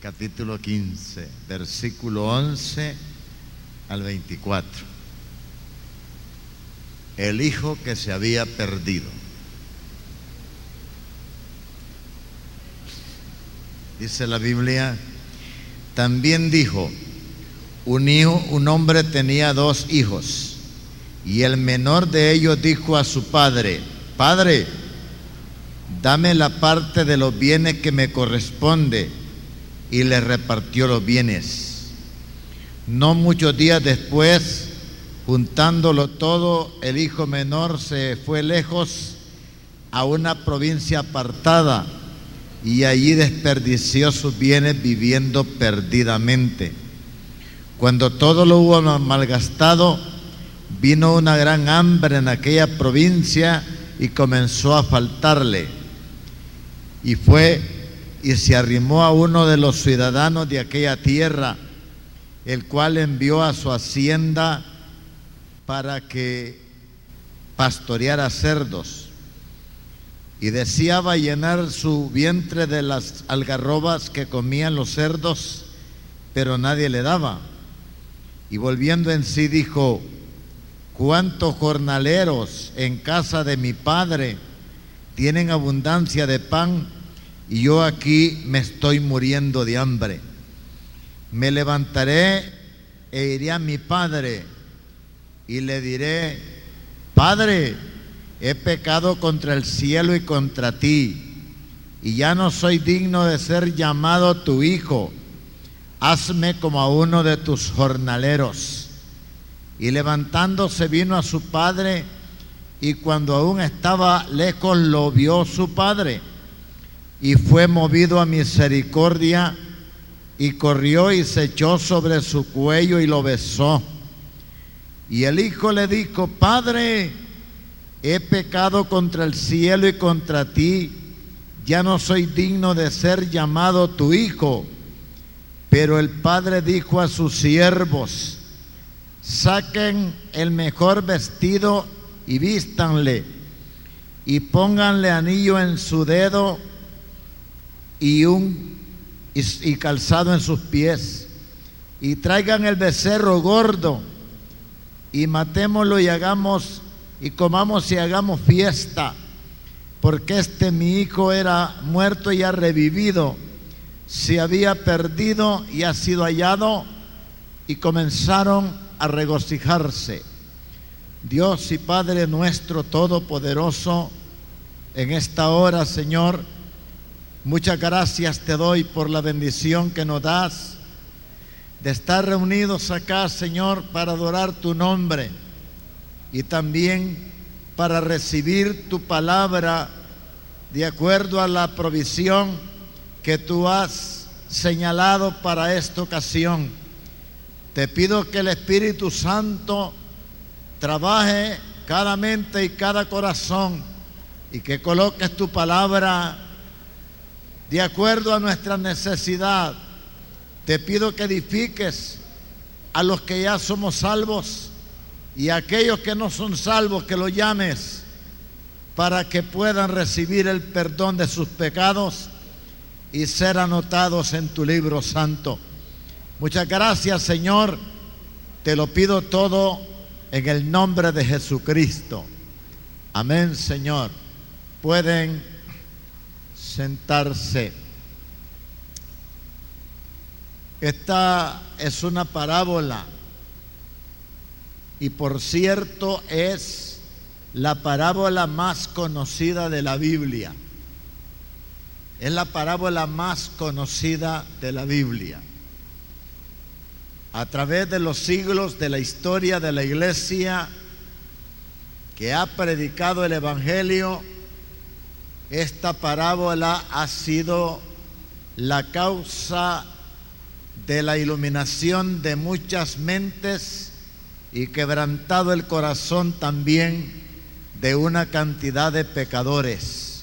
capítulo 15, versículo 11 al 24. El hijo que se había perdido. Dice la Biblia, también dijo, un, hijo, un hombre tenía dos hijos y el menor de ellos dijo a su padre, Padre, dame la parte de los bienes que me corresponde y le repartió los bienes. No muchos días después, juntándolo todo, el hijo menor se fue lejos a una provincia apartada y allí desperdició sus bienes viviendo perdidamente. Cuando todo lo hubo malgastado, vino una gran hambre en aquella provincia y comenzó a faltarle. Y fue y se arrimó a uno de los ciudadanos de aquella tierra, el cual envió a su hacienda para que pastoreara cerdos. Y deseaba llenar su vientre de las algarrobas que comían los cerdos, pero nadie le daba. Y volviendo en sí dijo, cuántos jornaleros en casa de mi padre tienen abundancia de pan y yo aquí me estoy muriendo de hambre. Me levantaré e iré a mi padre y le diré, Padre, he pecado contra el cielo y contra ti, y ya no soy digno de ser llamado tu hijo hazme como a uno de tus jornaleros. Y levantándose vino a su padre, y cuando aún estaba lejos lo vio su padre, y fue movido a misericordia, y corrió y se echó sobre su cuello y lo besó. Y el hijo le dijo, Padre, he pecado contra el cielo y contra ti, ya no soy digno de ser llamado tu hijo. Pero el padre dijo a sus siervos, saquen el mejor vestido y vístanle, y pónganle anillo en su dedo y un y, calzado en sus pies, y traigan el becerro gordo, y matémoslo y hagamos y comamos y hagamos fiesta, porque este mi hijo era muerto y ha revivido se había perdido y ha sido hallado y comenzaron a regocijarse. Dios y Padre nuestro Todopoderoso, en esta hora, Señor, muchas gracias te doy por la bendición que nos das de estar reunidos acá, Señor, para adorar tu nombre y también para recibir tu palabra de acuerdo a la provisión que tú has señalado para esta ocasión. Te pido que el Espíritu Santo trabaje cada mente y cada corazón y que coloques tu palabra de acuerdo a nuestra necesidad. Te pido que edifiques a los que ya somos salvos y a aquellos que no son salvos, que lo llames para que puedan recibir el perdón de sus pecados y ser anotados en tu libro santo. Muchas gracias, Señor. Te lo pido todo en el nombre de Jesucristo. Amén, Señor. Pueden sentarse. Esta es una parábola y por cierto es la parábola más conocida de la Biblia. Es la parábola más conocida de la Biblia. A través de los siglos de la historia de la iglesia que ha predicado el Evangelio, esta parábola ha sido la causa de la iluminación de muchas mentes y quebrantado el corazón también de una cantidad de pecadores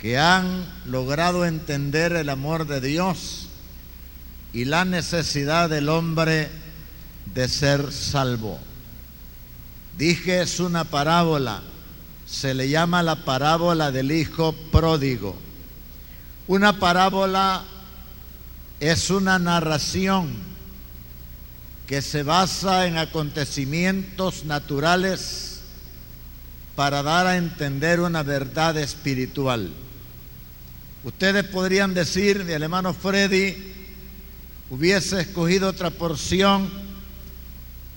que han logrado entender el amor de Dios y la necesidad del hombre de ser salvo. Dije es una parábola, se le llama la parábola del hijo pródigo. Una parábola es una narración que se basa en acontecimientos naturales para dar a entender una verdad espiritual. Ustedes podrían decir, mi hermano Freddy hubiese escogido otra porción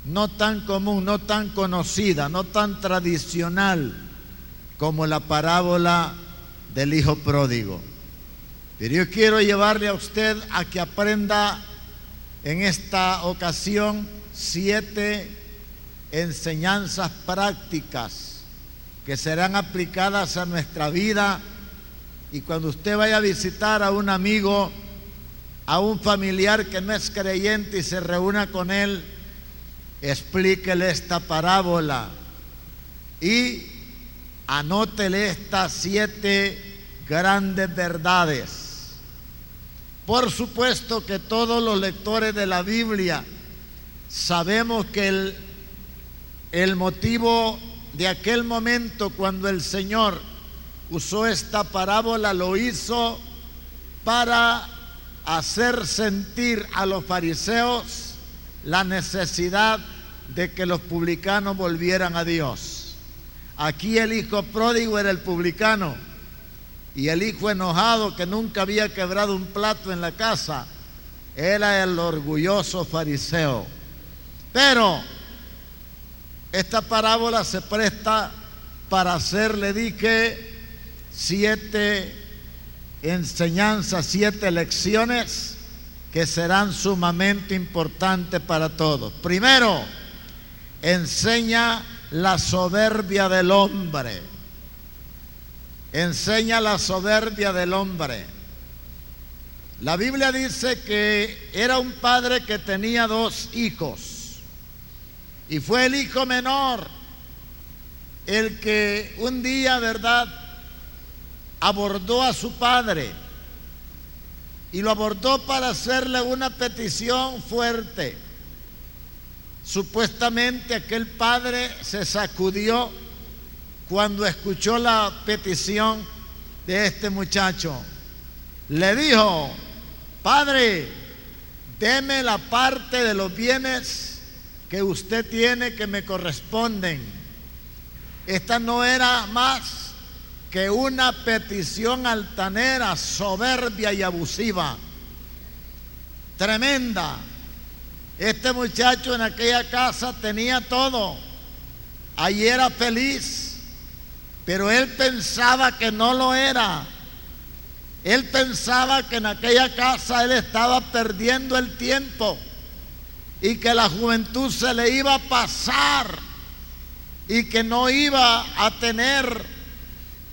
no tan común, no tan conocida, no tan tradicional como la parábola del Hijo Pródigo. Pero yo quiero llevarle a usted a que aprenda en esta ocasión siete enseñanzas prácticas que serán aplicadas a nuestra vida y cuando usted vaya a visitar a un amigo, a un familiar que no es creyente y se reúna con él, explíquele esta parábola y anótele estas siete grandes verdades. Por supuesto que todos los lectores de la Biblia sabemos que el, el motivo de aquel momento cuando el Señor usó esta parábola lo hizo para hacer sentir a los fariseos la necesidad de que los publicanos volvieran a Dios. Aquí el hijo pródigo era el publicano y el hijo enojado que nunca había quebrado un plato en la casa era el orgulloso fariseo. Pero esta parábola se presta para hacerle, dije, siete enseñanzas, siete lecciones que serán sumamente importantes para todos. Primero, enseña la soberbia del hombre enseña la soberbia del hombre. La Biblia dice que era un padre que tenía dos hijos y fue el hijo menor el que un día, ¿verdad?, abordó a su padre y lo abordó para hacerle una petición fuerte. Supuestamente aquel padre se sacudió cuando escuchó la petición de este muchacho. Le dijo, Padre, deme la parte de los bienes que usted tiene que me corresponden. Esta no era más que una petición altanera, soberbia y abusiva. Tremenda. Este muchacho en aquella casa tenía todo. Allí era feliz pero él pensaba que no lo era. Él pensaba que en aquella casa él estaba perdiendo el tiempo y que la juventud se le iba a pasar y que no iba a tener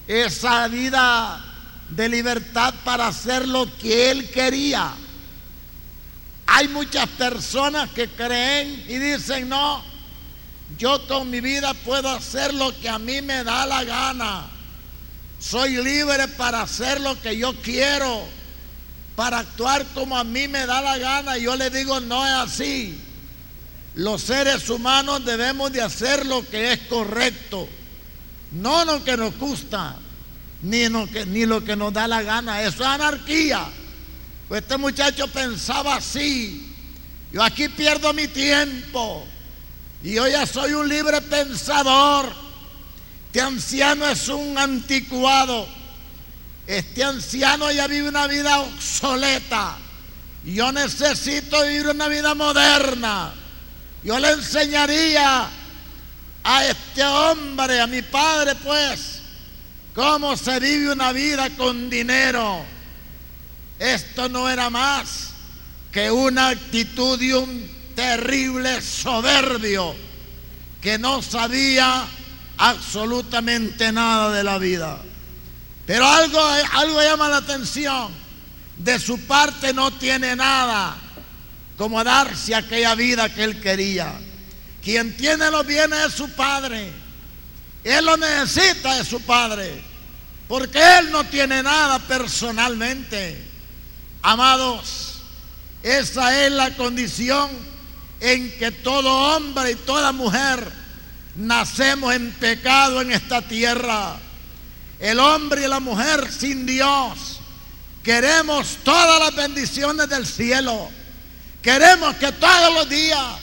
esa vida de libertad para hacer lo que él quería. Hay muchas personas que creen y dicen, no, yo con mi vida puedo hacer lo que a mí me da la gana. Soy libre para hacer lo que yo quiero, para actuar como a mí me da la gana. Yo le digo, no es así. Los seres humanos debemos de hacer lo que es correcto, no lo que nos gusta, ni lo que, ni lo que nos da la gana. Eso es anarquía. Pues este muchacho pensaba así. Yo aquí pierdo mi tiempo. Y yo ya soy un libre pensador. Este anciano es un anticuado. Este anciano ya vive una vida obsoleta. Yo necesito vivir una vida moderna. Yo le enseñaría a este hombre, a mi padre, pues, cómo se vive una vida con dinero. Esto no era más que una actitud de un terrible soberbio que no sabía absolutamente nada de la vida. Pero algo, algo llama la atención. De su parte no tiene nada como darse aquella vida que él quería. Quien tiene los bienes es su padre. Él lo necesita de su padre. Porque él no tiene nada personalmente. Amados, esa es la condición en que todo hombre y toda mujer nacemos en pecado en esta tierra. El hombre y la mujer sin Dios Queremos todas las bendiciones del cielo. Queremos que todos los días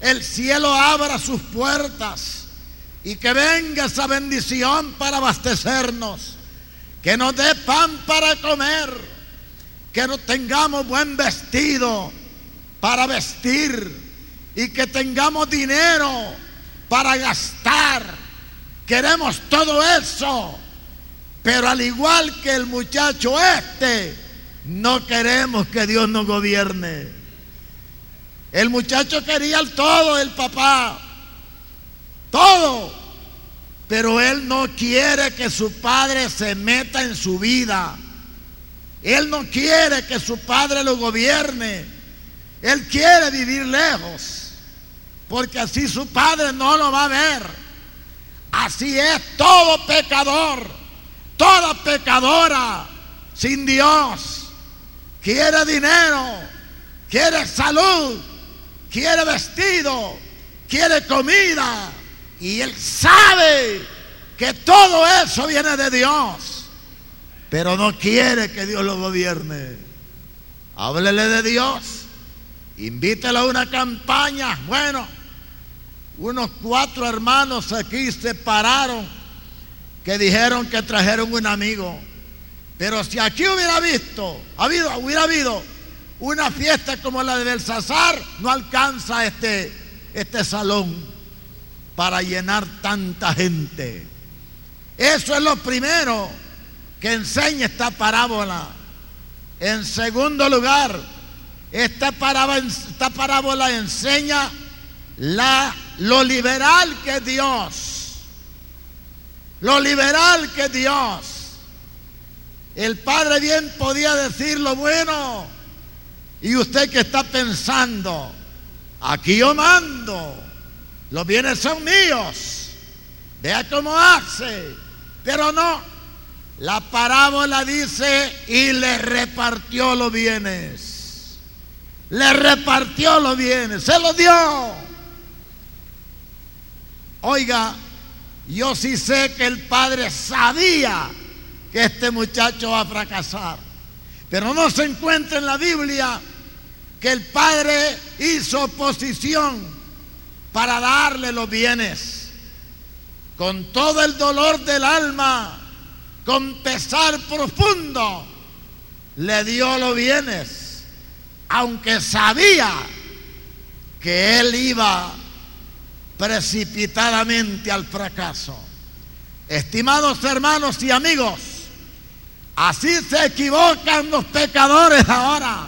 el cielo abra sus puertas y que venga esa bendición para abastecernos. Que nos dé pan para comer. Que no tengamos buen vestido para vestir. Y que tengamos dinero para gastar. Queremos todo eso. Pero al igual que el muchacho este, no queremos que Dios nos gobierne. El muchacho quería todo, el papá. Todo. Pero él no quiere que su padre se meta en su vida. Él no quiere que su padre lo gobierne. Él quiere vivir lejos. Porque así su padre no lo va a ver. Así es todo pecador, toda pecadora sin Dios. Quiere dinero, quiere salud, quiere vestido, quiere comida. Y él sabe que todo eso viene de Dios. Pero no quiere que Dios lo gobierne. Háblele de Dios. Invítelo a una campaña. Bueno, unos cuatro hermanos aquí se pararon que dijeron que trajeron un amigo. Pero si aquí hubiera visto, habido, hubiera habido una fiesta como la de Belsasar, no alcanza este, este salón para llenar tanta gente. Eso es lo primero que enseña esta parábola. En segundo lugar, esta parábola, enseña la, lo liberal que Dios, lo liberal que Dios. El Padre bien podía decir lo bueno. Y usted que está pensando, aquí yo mando, los bienes son míos. Vea cómo hace. Pero no, la parábola dice, y le repartió los bienes. Le repartió los bienes, se los dio. Oiga, yo sí sé que el padre sabía que este muchacho va a fracasar. Pero no se encuentra en la Biblia que el padre hizo oposición para darle los bienes. Con todo el dolor del alma, con pesar profundo, le dio los bienes, aunque sabía que él iba precipitadamente al fracaso. Estimados hermanos y amigos, así se equivocan los pecadores ahora.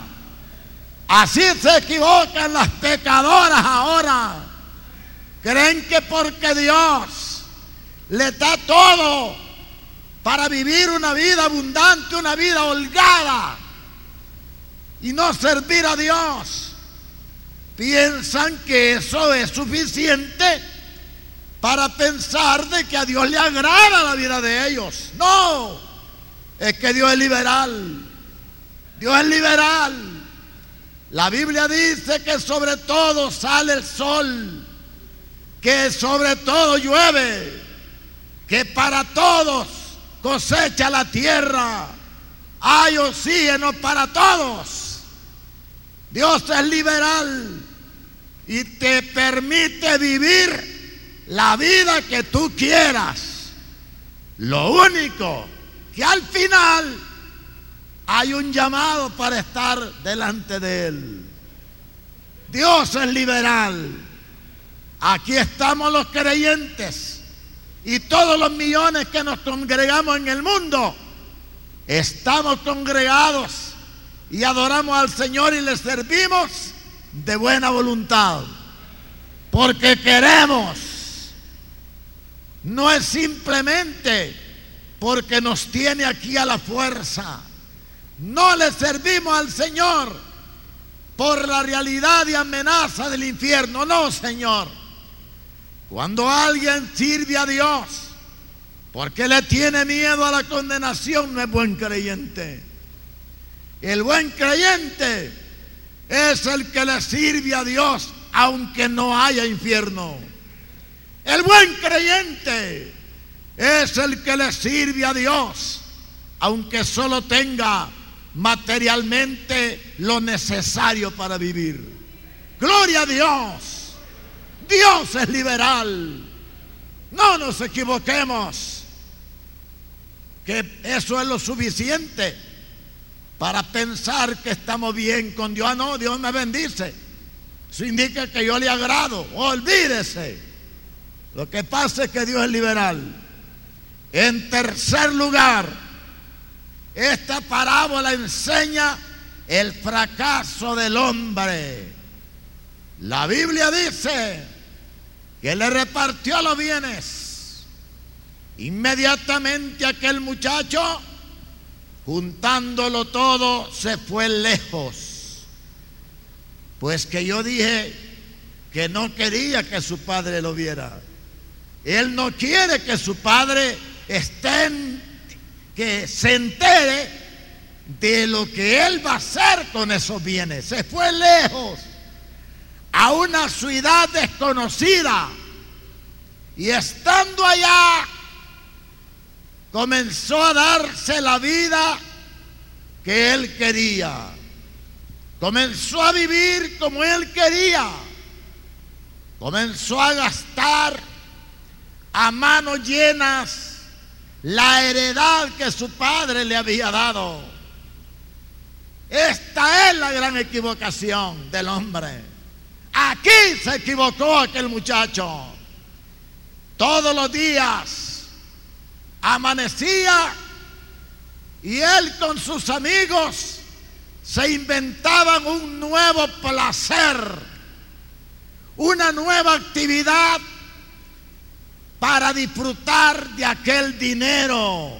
Así se equivocan las pecadoras ahora. Creen que porque Dios le da todo para vivir una vida abundante, una vida holgada y no servir a Dios, piensan que eso es suficiente para pensar de que a Dios le agrada la vida de ellos. No, es que Dios es liberal. Dios es liberal. La Biblia dice que sobre todo sale el sol, que sobre todo llueve, que para todos cosecha la tierra. Hay oxígeno para todos. Dios es liberal y te permite vivir la vida que tú quieras. Lo único que al final hay un llamado para estar delante de Él. Dios es liberal. Aquí estamos los creyentes y todos los millones que nos congregamos en el mundo. Estamos congregados y adoramos al Señor y le servimos de buena voluntad. Porque queremos. No es simplemente porque nos tiene aquí a la fuerza. No le servimos al Señor por la realidad y amenaza del infierno. No, Señor. Cuando alguien sirve a Dios porque le tiene miedo a la condenación, no es buen creyente. El buen creyente es el que le sirve a Dios aunque no haya infierno. El buen creyente es el que le sirve a Dios aunque solo tenga materialmente lo necesario para vivir. Gloria a Dios. Dios es liberal. No nos equivoquemos. Que eso es lo suficiente para pensar que estamos bien con Dios. Ah, no, Dios me bendice. Eso indica que yo le agrado. Olvídese. Lo que pasa es que Dios es liberal. En tercer lugar, esta parábola enseña el fracaso del hombre. La Biblia dice que le repartió los bienes. Inmediatamente aquel muchacho, juntándolo todo, se fue lejos. Pues que yo dije que no quería que su padre lo viera. Él no quiere que su padre esté que se entere de lo que él va a hacer con esos bienes. Se fue lejos a una ciudad desconocida y estando allá comenzó a darse la vida que él quería. Comenzó a vivir como él quería. Comenzó a gastar a manos llenas la heredad que su padre le había dado. Esta es la gran equivocación del hombre. Aquí se equivocó aquel muchacho. Todos los días amanecía y él con sus amigos se inventaban un nuevo placer, una nueva actividad para disfrutar de aquel dinero.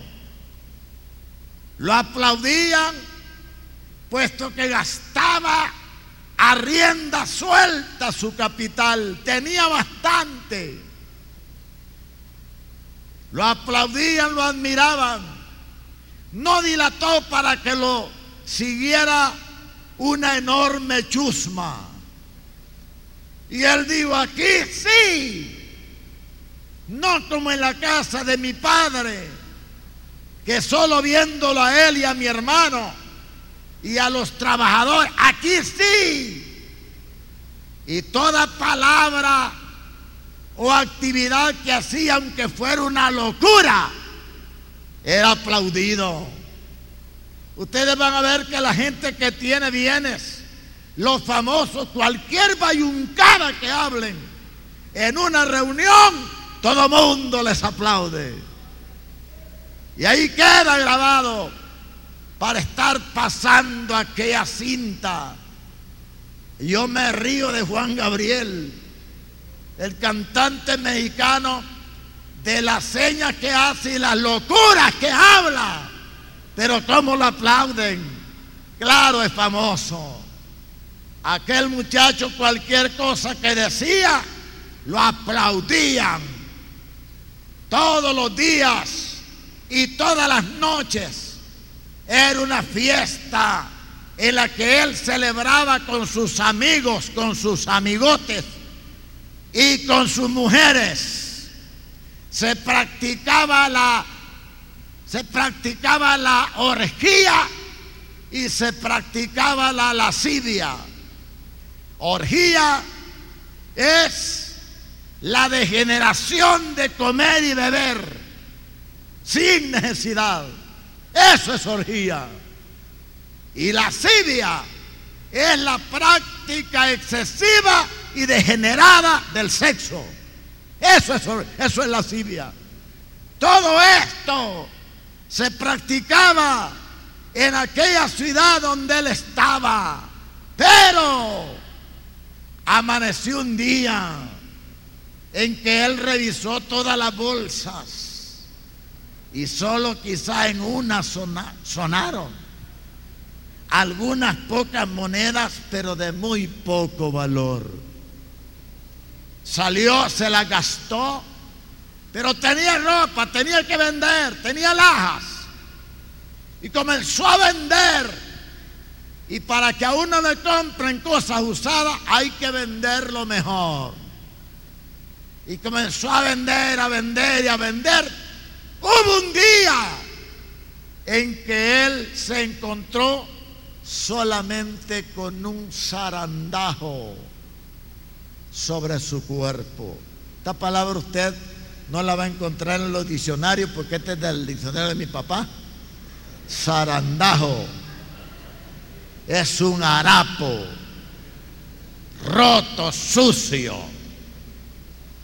Lo aplaudían puesto que gastaba a rienda suelta su capital, tenía bastante. Lo aplaudían, lo admiraban. No dilató para que lo siguiera una enorme chusma. Y él dijo, aquí sí, no como en la casa de mi padre, que solo viéndolo a él y a mi hermano y a los trabajadores, aquí sí. Y toda palabra o actividad que hacía, aunque fuera una locura, era aplaudido. Ustedes van a ver que la gente que tiene bienes, los famosos, cualquier bayuncada que hablen en una reunión, todo mundo les aplaude. Y ahí queda grabado para estar pasando aquella cinta. Yo me río de Juan Gabriel, el cantante mexicano, de las señas que hace y las locuras que habla. Pero cómo lo aplauden. Claro, es famoso. Aquel muchacho cualquier cosa que decía, lo aplaudían todos los días y todas las noches. Era una fiesta en la que él celebraba con sus amigos, con sus amigotes y con sus mujeres. Se practicaba la se practicaba la orgía y se practicaba la lascivia. Orgía es la degeneración de comer y beber sin necesidad. Eso es orgía. Y la lascivia es la práctica excesiva y degenerada del sexo. Eso es, eso es lascivia. Todo esto se practicaba en aquella ciudad donde él estaba. Pero amaneció un día en que él revisó todas las bolsas y solo quizá en una sonaron algunas pocas monedas, pero de muy poco valor. Salió, se la gastó, pero tenía ropa, tenía que vender, tenía lajas. Y comenzó a vender. Y para que a uno le compren cosas usadas, hay que venderlo mejor. Y comenzó a vender, a vender y a vender. Hubo un día en que él se encontró solamente con un zarandajo sobre su cuerpo. Esta palabra usted no la va a encontrar en los diccionarios porque este es del diccionario de mi papá. Zarandajo es un harapo roto, sucio.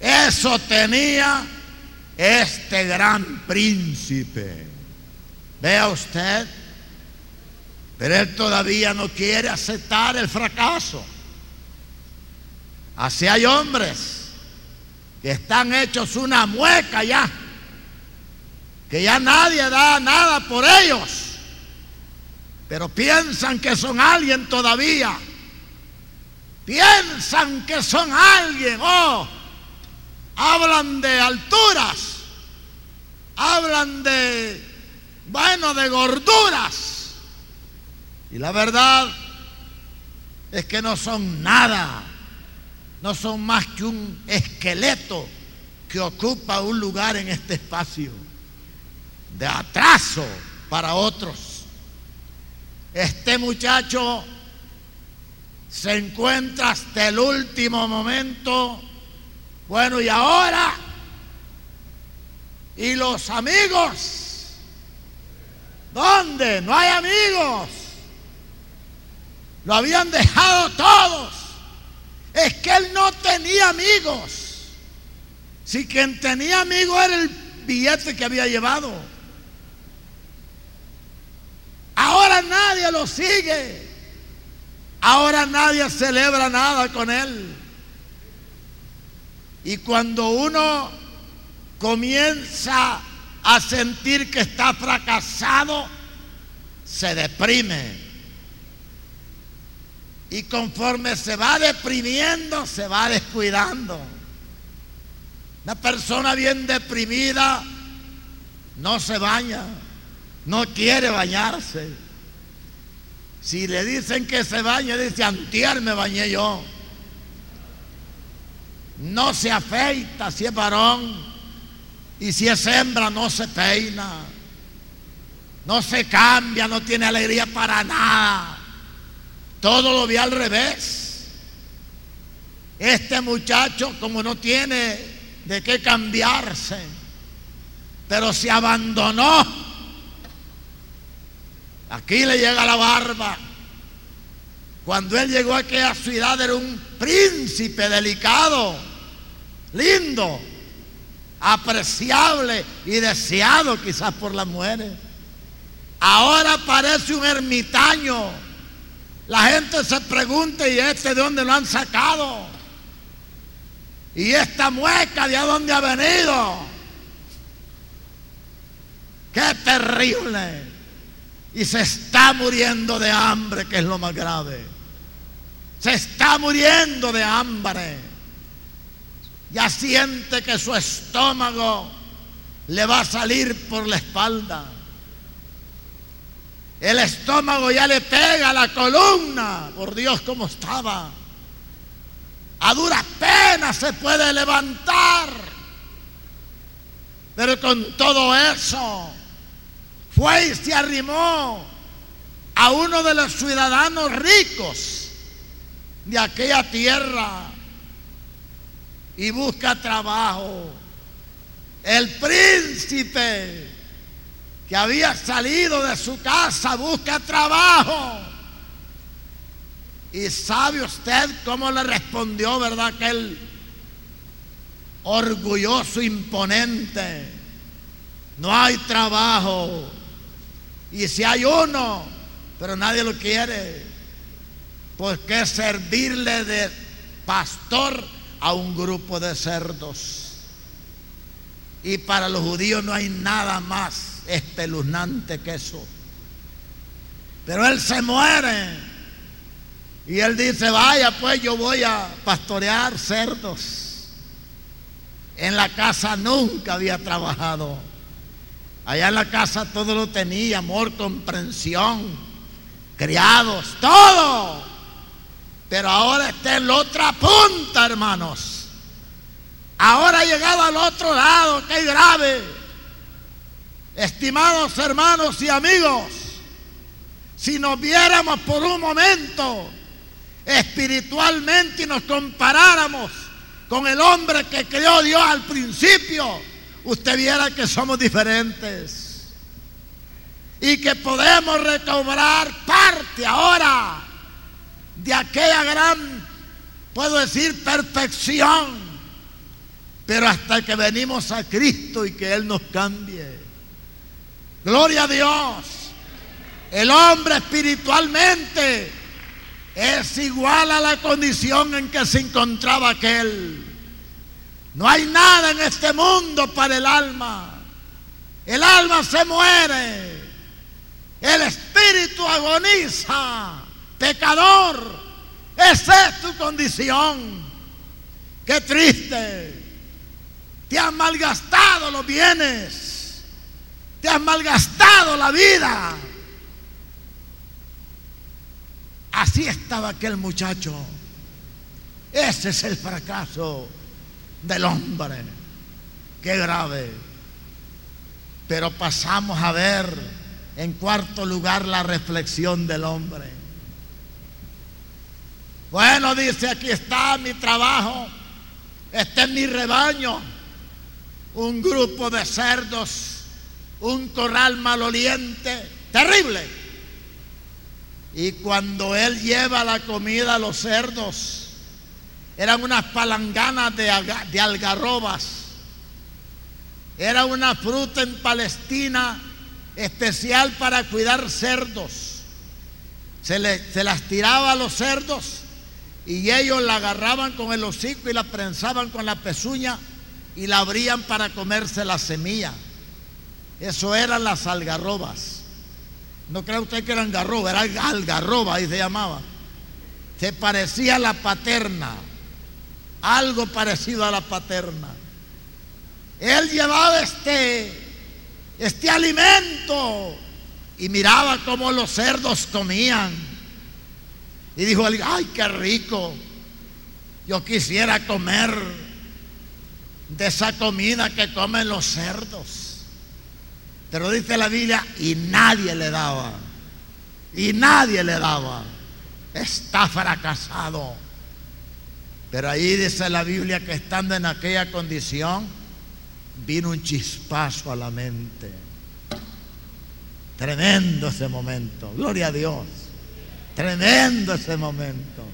Eso tenía este gran príncipe. Vea usted, pero él todavía no quiere aceptar el fracaso. Así hay hombres que están hechos una mueca ya, que ya nadie da nada por ellos, pero piensan que son alguien todavía, piensan que son alguien, oh, hablan de alturas, hablan de, bueno, de gorduras, y la verdad es que no son nada no son más que un esqueleto que ocupa un lugar en este espacio de atraso para otros. Este muchacho se encuentra hasta el último momento. Bueno, y ahora, ¿y los amigos? ¿Dónde? No hay amigos. Lo habían dejado todos es que él no tenía amigos. Si quien tenía amigos era el billete que había llevado. Ahora nadie lo sigue. Ahora nadie celebra nada con él. Y cuando uno comienza a sentir que está fracasado, se deprime. Y conforme se va deprimiendo, se va descuidando. Una persona bien deprimida no se baña, no quiere bañarse. Si le dicen que se bañe, dice, antier me bañé yo. No se afeita si es varón. Y si es hembra, no se peina. No se cambia, no tiene alegría para nada. Todo lo vi al revés. Este muchacho, como no tiene de qué cambiarse, pero se abandonó. Aquí le llega la barba. Cuando él llegó a aquella ciudad era un príncipe delicado, lindo, apreciable y deseado quizás por las mujeres. Ahora parece un ermitaño la gente se pregunta, ¿y este de dónde lo han sacado? ¿Y esta mueca de dónde ha venido? ¡Qué terrible! Y se está muriendo de hambre, que es lo más grave. Se está muriendo de hambre. Ya siente que su estómago le va a salir por la espalda. El estómago ya le pega la columna. Por Dios, cómo estaba. A duras penas se puede levantar. Pero con todo eso, fue y se arrimó a uno de los ciudadanos ricos de aquella tierra y busca trabajo. El príncipe que había salido de su casa, busca trabajo. Y sabe usted cómo le respondió, ¿verdad? Aquel orgulloso, imponente. No hay trabajo. Y si hay uno, pero nadie lo quiere. ¿Por qué servirle de pastor a un grupo de cerdos? Y para los judíos no hay nada más espeluznante que eso. Pero él se muere. Y él dice, vaya pues yo voy a pastorear cerdos. En la casa nunca había trabajado. Allá en la casa todo lo tenía, amor, comprensión, criados, todo. Pero ahora está en la otra punta, hermanos. Ahora ha llegado al otro lado, que grave Estimados hermanos y amigos, si nos viéramos por un momento espiritualmente y nos comparáramos con el hombre que creó Dios al principio, usted viera que somos diferentes y que podemos recobrar parte ahora de aquella gran, puedo decir, perfección, pero hasta que venimos a Cristo y que Él nos cambie. Gloria a Dios. El hombre espiritualmente es igual a la condición en que se encontraba aquel. No hay nada en este mundo para el alma. El alma se muere. El espíritu agoniza. Pecador. Esa es tu condición. Qué triste. Te han malgastado los bienes. Te has malgastado la vida. Así estaba aquel muchacho. Ese es el fracaso del hombre. Qué grave. Pero pasamos a ver en cuarto lugar la reflexión del hombre. Bueno, dice, aquí está mi trabajo, este es mi rebaño, un grupo de cerdos, un corral maloliente, terrible. Y cuando él lleva la comida a los cerdos, eran unas palanganas de, algarrobas. Era una fruta en Palestina especial para cuidar cerdos. Se, le, se las tiraba a los cerdos y ellos la agarraban con el hocico y la prensaban con la pezuña y la abrían para comerse la semilla. Eso eran las algarrobas. No cree usted que eran garroba, era algarroba, ahí se llamaba. Se parecía a la paterna, algo parecido a la paterna. Él llevaba este, este alimento y miraba cómo los cerdos comían. Y dijo, ay, qué rico. Yo quisiera comer de esa comida que comen los cerdos. Pero dice la Biblia, y nadie le daba. Y nadie le daba. Está fracasado. Pero ahí dice la Biblia que estando en aquella condición, vino un chispazo a la mente. Tremendo ese momento. Gloria a Dios. Tremendo ese momento.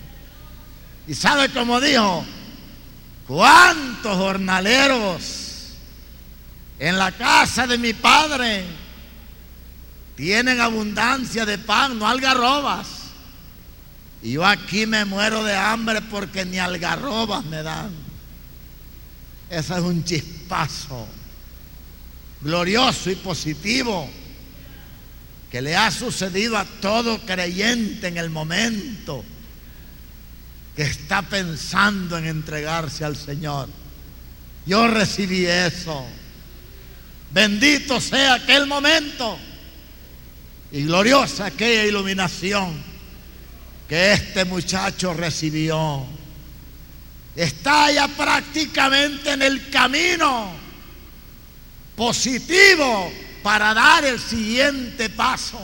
Y sabe cómo dijo, ¿cuántos jornaleros en la casa de mi padre tienen abundancia de pan, no algarrobas. Y yo aquí me muero de hambre porque ni algarrobas me dan. Ese es un chispazo glorioso y positivo que le ha sucedido a todo creyente en el momento que está pensando en entregarse al Señor. Yo recibí eso. Bendito sea aquel momento y gloriosa aquella iluminación que este muchacho recibió. Está ya prácticamente en el camino positivo para dar el siguiente paso.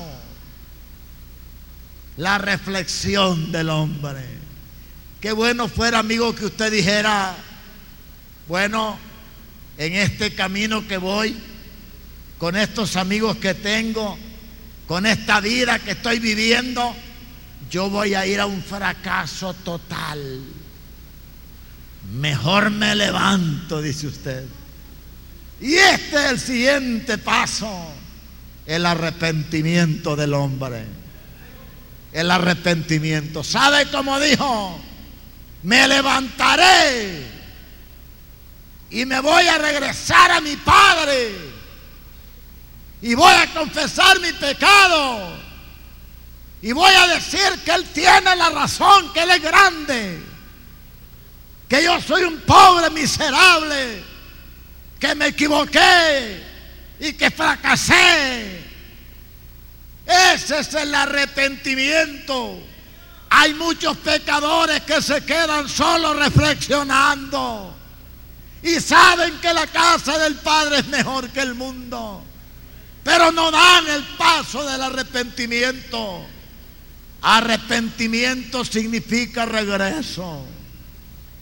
La reflexión del hombre. Qué bueno fuera, amigo, que usted dijera, bueno, en este camino que voy, con estos amigos que tengo, con esta vida que estoy viviendo, yo voy a ir a un fracaso total. Mejor me levanto, dice usted. Y este es el siguiente paso, el arrepentimiento del hombre. El arrepentimiento. ¿Sabe cómo dijo? Me levantaré y me voy a regresar a mi padre y voy a confesar mi pecado y voy a decir que Él tiene la razón, que Él es grande, que yo soy un pobre miserable, que me equivoqué y que fracasé. Ese es el arrepentimiento. Hay muchos pecadores que se quedan solo reflexionando y saben que la casa del Padre es mejor que el mundo pero no dan el paso del arrepentimiento. Arrepentimiento significa regreso.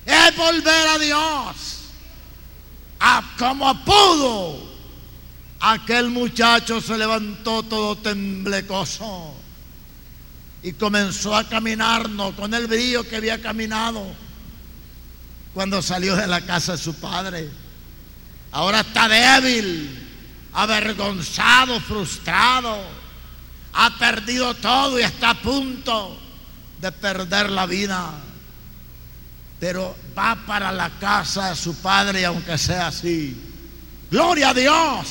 Es volver a Dios. A como pudo. Aquel muchacho se levantó todo temblecoso y comenzó a caminarnos con el brillo que había caminado cuando salió de la casa de su padre. Ahora está débil, avergonzado, frustrado, ha perdido todo y está a punto de perder la vida. Pero va para la casa de su padre aunque sea así. Gloria a Dios.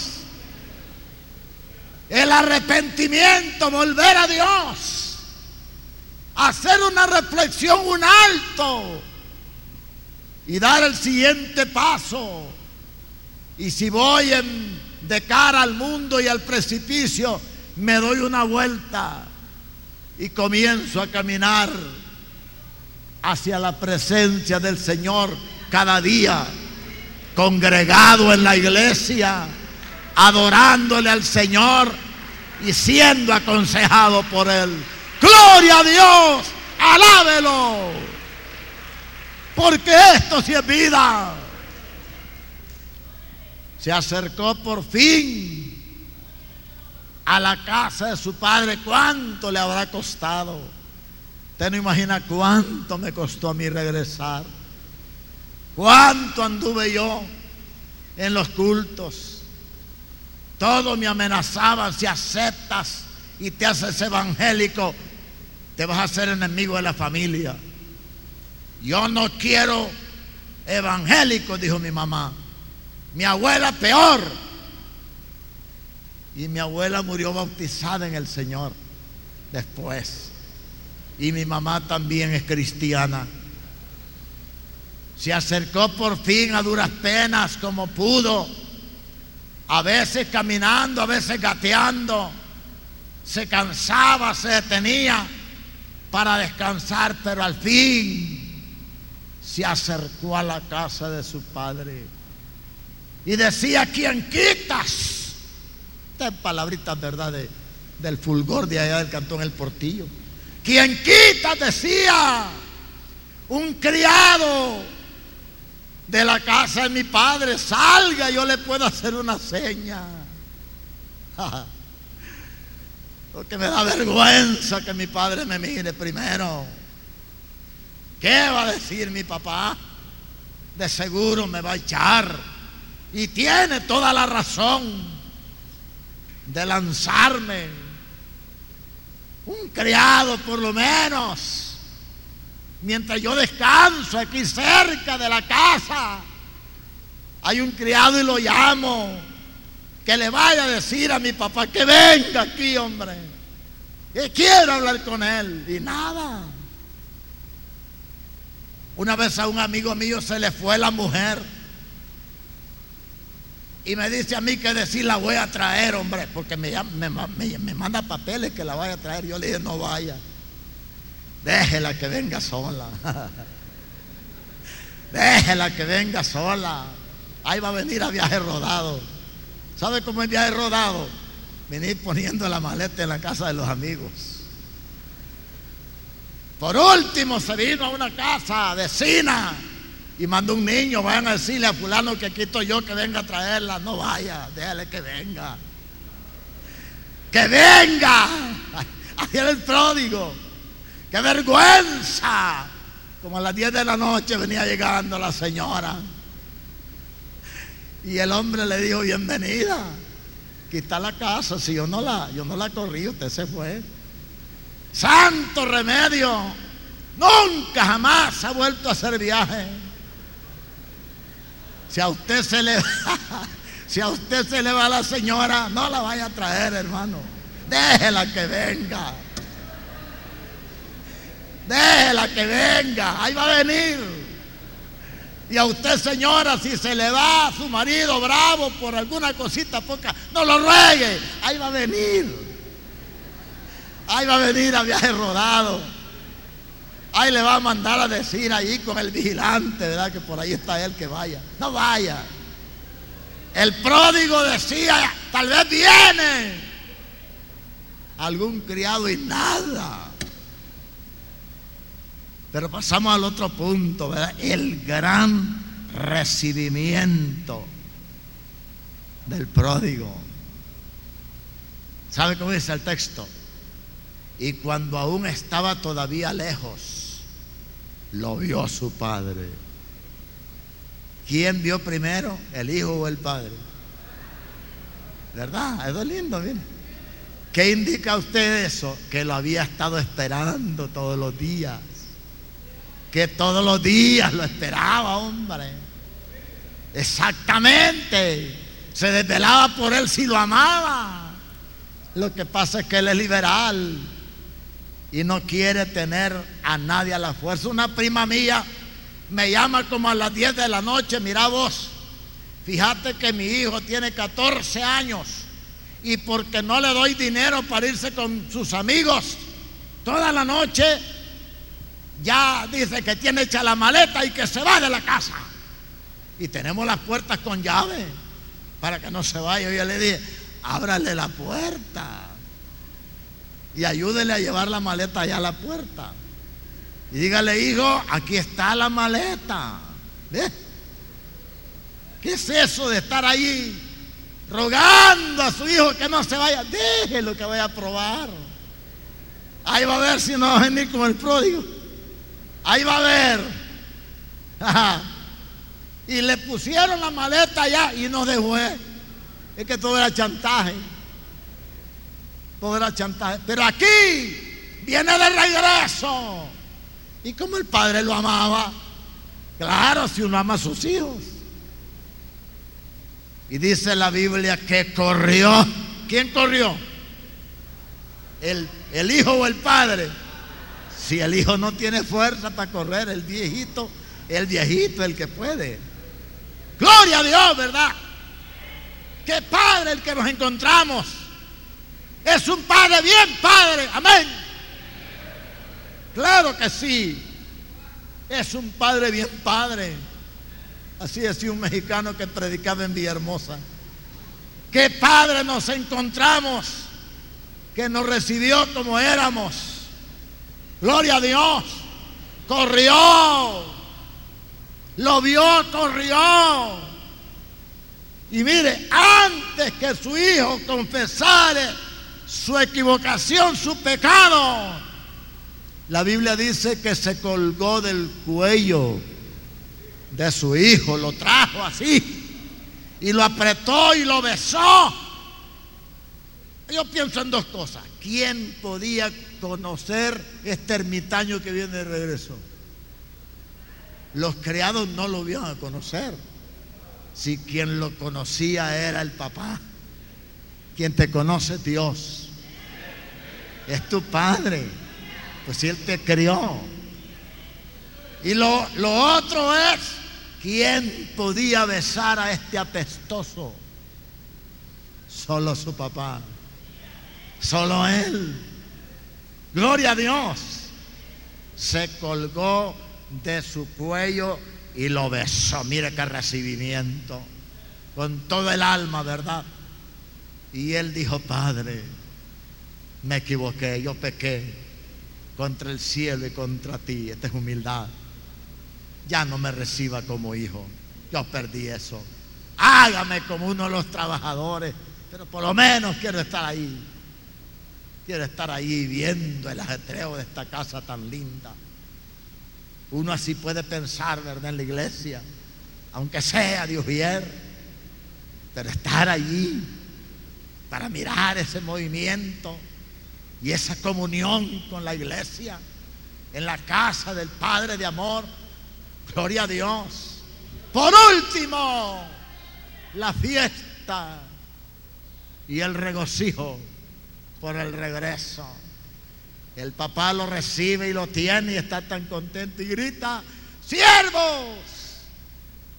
El arrepentimiento, volver a Dios. Hacer una reflexión, un alto. Y dar el siguiente paso. Y si voy de cara al mundo y al precipicio, me doy una vuelta y comienzo a caminar hacia la presencia del Señor cada día, congregado en la iglesia, adorándole al Señor y siendo aconsejado por Él. Gloria a Dios, alábelo, porque esto sí es vida. Se acercó por fin a la casa de su padre. ¿Cuánto le habrá costado? Usted no imagina cuánto me costó a mí regresar. Cuánto anduve yo en los cultos. Todos me amenazaban si aceptas y te haces evangélico, te vas a hacer enemigo de la familia. Yo no quiero evangélico, dijo mi mamá. Mi abuela peor. Y mi abuela murió bautizada en el Señor después y mi mamá también es cristiana. Se acercó por fin a duras penas como pudo, a veces caminando, a veces gateando. Se cansaba, se detenía para descansar, pero al fin se acercó a la casa de su padre y decía, ¿quién quitas? Estas palabritas, ¿verdad? del fulgor de allá del cantón El Portillo. Quien quita, decía, un criado de la casa de mi padre, salga, yo le puedo hacer una seña. Porque me da vergüenza que mi padre me mire primero. ¿Qué va a decir mi papá? De seguro me va a echar. Y tiene toda la razón de lanzarme un criado por lo menos, mientras yo descanso aquí cerca de la casa, hay un criado y lo llamo, que le vaya a decir a mi papá que venga aquí, hombre, que quiero hablar con él, y nada. Una vez a un amigo mío se le fue la mujer y me dice a mí que decir la voy a traer, hombre, porque me, me, me, manda papeles que la vaya a traer. Yo le dije, no vaya. Déjela que venga sola. Déjela que venga sola. Ahí va a venir a viaje rodado. ¿Sabe cómo es viaje rodado? Venir poniendo la maleta en la casa de los amigos. Por último se vino a una casa vecina y mandó un niño, vayan a decirle a fulano que aquí estoy yo, que venga a traerla. No vaya, déjale que venga. Que venga. Ahí era el pródigo. ¡Qué vergüenza! Como a las 10 de la noche venía llegando la señora. Y el hombre le dijo, bienvenida. Aquí está la casa. Si yo no la, yo no la corrí, usted se fue. Santo remedio. Nunca jamás ha vuelto a hacer viaje. Si a usted se le si a usted se le va la señora, no la vaya a traer, hermano. Déjela que venga. Déjela que venga. Ahí va a venir. Y a usted, señora, si se le va su marido bravo por alguna cosita poca, no lo ruegue. Ahí va a venir. Ahí va a venir a viaje rodado. Ahí le va a mandar a decir ahí con el vigilante, Que por ahí está él que vaya. No vaya. El pródigo decía, tal vez viene algún criado y nada. Pero pasamos al otro punto, ¿verdad? El gran recibimiento del pródigo. ¿Sabe cómo dice el texto? Y cuando aún estaba todavía lejos, lo vio su padre. ¿Quién vio primero, el hijo o el padre? ¿Verdad? Es lindo, mire. ¿Qué indica usted eso? Que lo había estado esperando todos los días. Que todos los días lo esperaba, hombre. Exactamente. Se desvelaba por él si lo amaba. Lo que pasa es que él es liberal y no quiere tener a nadie a la fuerza. Una prima mía me llama como a las 10 de la noche, mira vos, fíjate que mi hijo tiene 14 años y porque no le doy dinero para irse con sus amigos, toda la noche ya dice que tiene hecha la maleta y que se va de la casa. Y tenemos las puertas con llave para que no se vaya. Yo le dije, ábrale la puerta y ayúdele a llevar la maleta allá a la puerta. Y dígale, hijo, aquí está la maleta. ¿Qué es eso de estar ahí rogando a su hijo que no se vaya? Déjelo que vaya a probar. Ahí va a ver si no va a venir como el pródigo. Ahí va a ver. y le pusieron la maleta allá y no dejó. Es que todo era chantaje. Era chantaje. Pero aquí viene de regreso. Y como el padre lo amaba, claro, si uno ama a sus hijos. Y dice la Biblia que corrió. ¿Quién corrió? El, el hijo o el padre. Si el hijo no tiene fuerza para correr, el viejito, el viejito el que puede. Gloria a Dios, ¿verdad? Qué padre el que nos encontramos. Es un padre bien padre. Amén. Claro que sí. Es un padre bien padre. Así decía un mexicano que predicaba en Villahermosa. Qué padre nos encontramos que nos recibió como éramos. Gloria a Dios. Corrió. Lo vio, corrió. Y mire, antes que su hijo confesara su equivocación, su pecado, la Biblia dice que se colgó del cuello de su hijo, lo trajo así y lo apretó y lo besó. Yo pienso en dos cosas. ¿Quién podía conocer este ermitaño que viene de regreso? Los criados no lo iban a conocer. Si quien lo conocía era el papá, quien te conoce Dios, es tu padre. Pues si Él te crió. Y lo, lo otro es, ¿quién podía besar a este apestoso? Solo su papá. Solo Él. Gloria a Dios. Se colgó de su cuello y lo besó. Mire qué recibimiento. Con todo el alma, ¿verdad? Y él dijo, Padre, me equivoqué, yo pequé contra el cielo y contra ti. Esta es humildad. Ya no me reciba como hijo. Yo perdí eso. Hágame como uno de los trabajadores. Pero por lo menos quiero estar ahí. Quiero estar ahí viendo el ajetreo de esta casa tan linda. Uno así puede pensar, ¿verdad? En la iglesia. Aunque sea Dios vier. Pero estar allí para mirar ese movimiento y esa comunión con la iglesia en la casa del Padre de amor. Gloria a Dios. Por último, la fiesta y el regocijo por el regreso. El papá lo recibe y lo tiene y está tan contento y grita, siervos,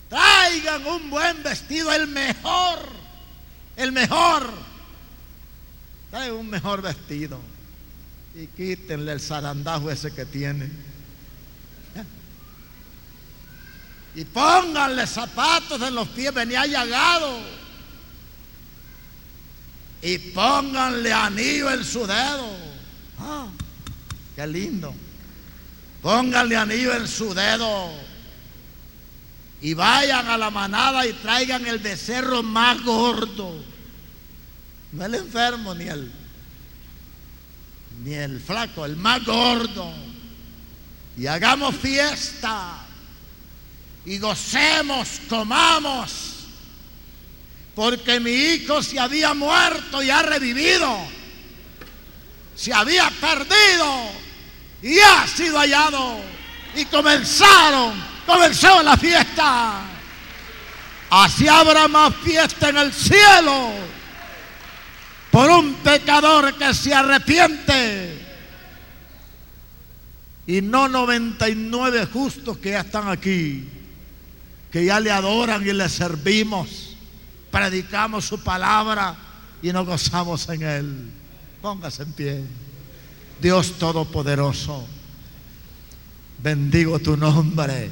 traigan un buen vestido, el mejor, el mejor. Traigan un mejor vestido y quítenle el zarandajo ese que tiene. Y pónganle zapatos en los pies, venía llagado. y pónganle anillo en su dedo. Ah, qué lindo. Pónganle anillo en su dedo. Y vayan a la manada y traigan el becerro más gordo. No el enfermo ni el ni el flaco, el más gordo. Y hagamos fiesta. Y gocemos, comamos porque mi hijo se había muerto y ha revivido. Se había perdido y ha sido hallado. Y comenzaron, comenzó la fiesta. Así habrá más fiesta en el cielo por un pecador que se arrepiente. Y no 99 justos que ya están aquí, que ya le adoran y le servimos predicamos su palabra y nos gozamos en él. Póngase en pie. Dios Todopoderoso, bendigo tu nombre.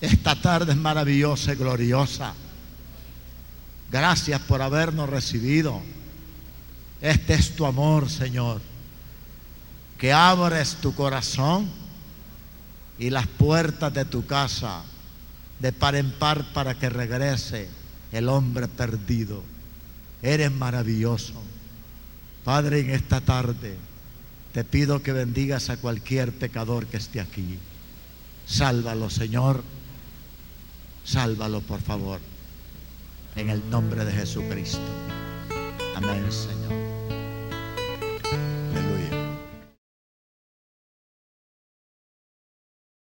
Esta tarde es maravillosa y gloriosa. Gracias por habernos recibido. Este es tu amor, Señor. Que abres tu corazón y las puertas de tu casa de par en par para que regrese el hombre perdido. Eres maravilloso. Padre, en esta tarde te pido que bendigas a cualquier pecador que esté aquí. Sálvalo, Señor. Sálvalo, por favor. En el nombre de Jesucristo. Amén, Señor.